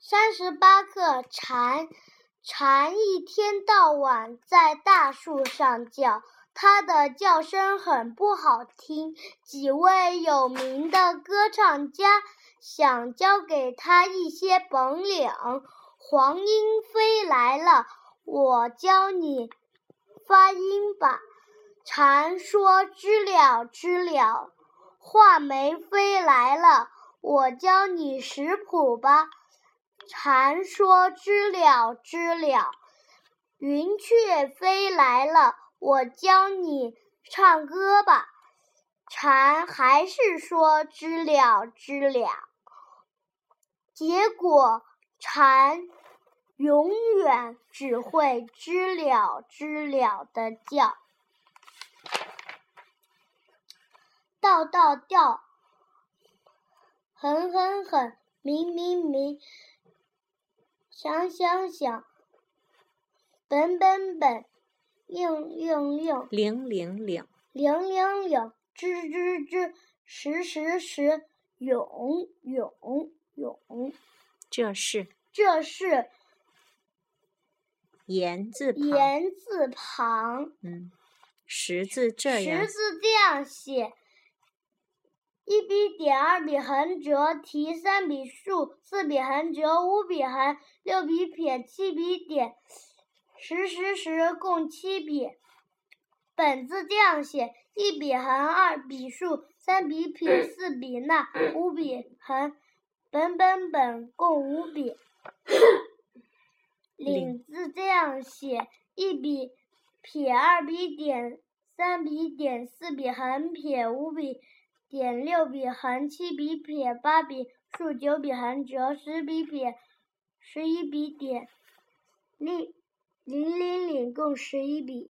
三十八课蝉，蝉一天到晚在大树上叫，它的叫声很不好听。几位有名的歌唱家想教给它一些本领。黄莺飞来了，我教你发音吧。蝉说：“知了，知了。”画眉飞来了，我教你识谱吧。蝉说：“知了，知了。”云雀飞来了，我教你唱歌吧。蝉还是说：“知了，知了。”结果蝉永远只会“知了，知了”的叫。道道道，狠狠狠，明明明。想想想，本本本，应应应，零零零，零零零，吱吱吱，时时时，永永永。这是这是言字旁，言字旁。嗯，识字这样，识字这样写。一笔点，二笔横折，提三笔竖，四笔横折，五笔横，六笔撇，七笔点，十十十，共七笔。本字这样写：一笔横，二笔竖，三笔撇，四笔捺，五笔横。本本本，共五笔。领字这样写：一笔撇，二笔点，三笔点，四笔横撇，五笔。点六笔横，七笔撇，八笔竖，九笔横折，十笔撇，十一笔点，零零零零共十一笔。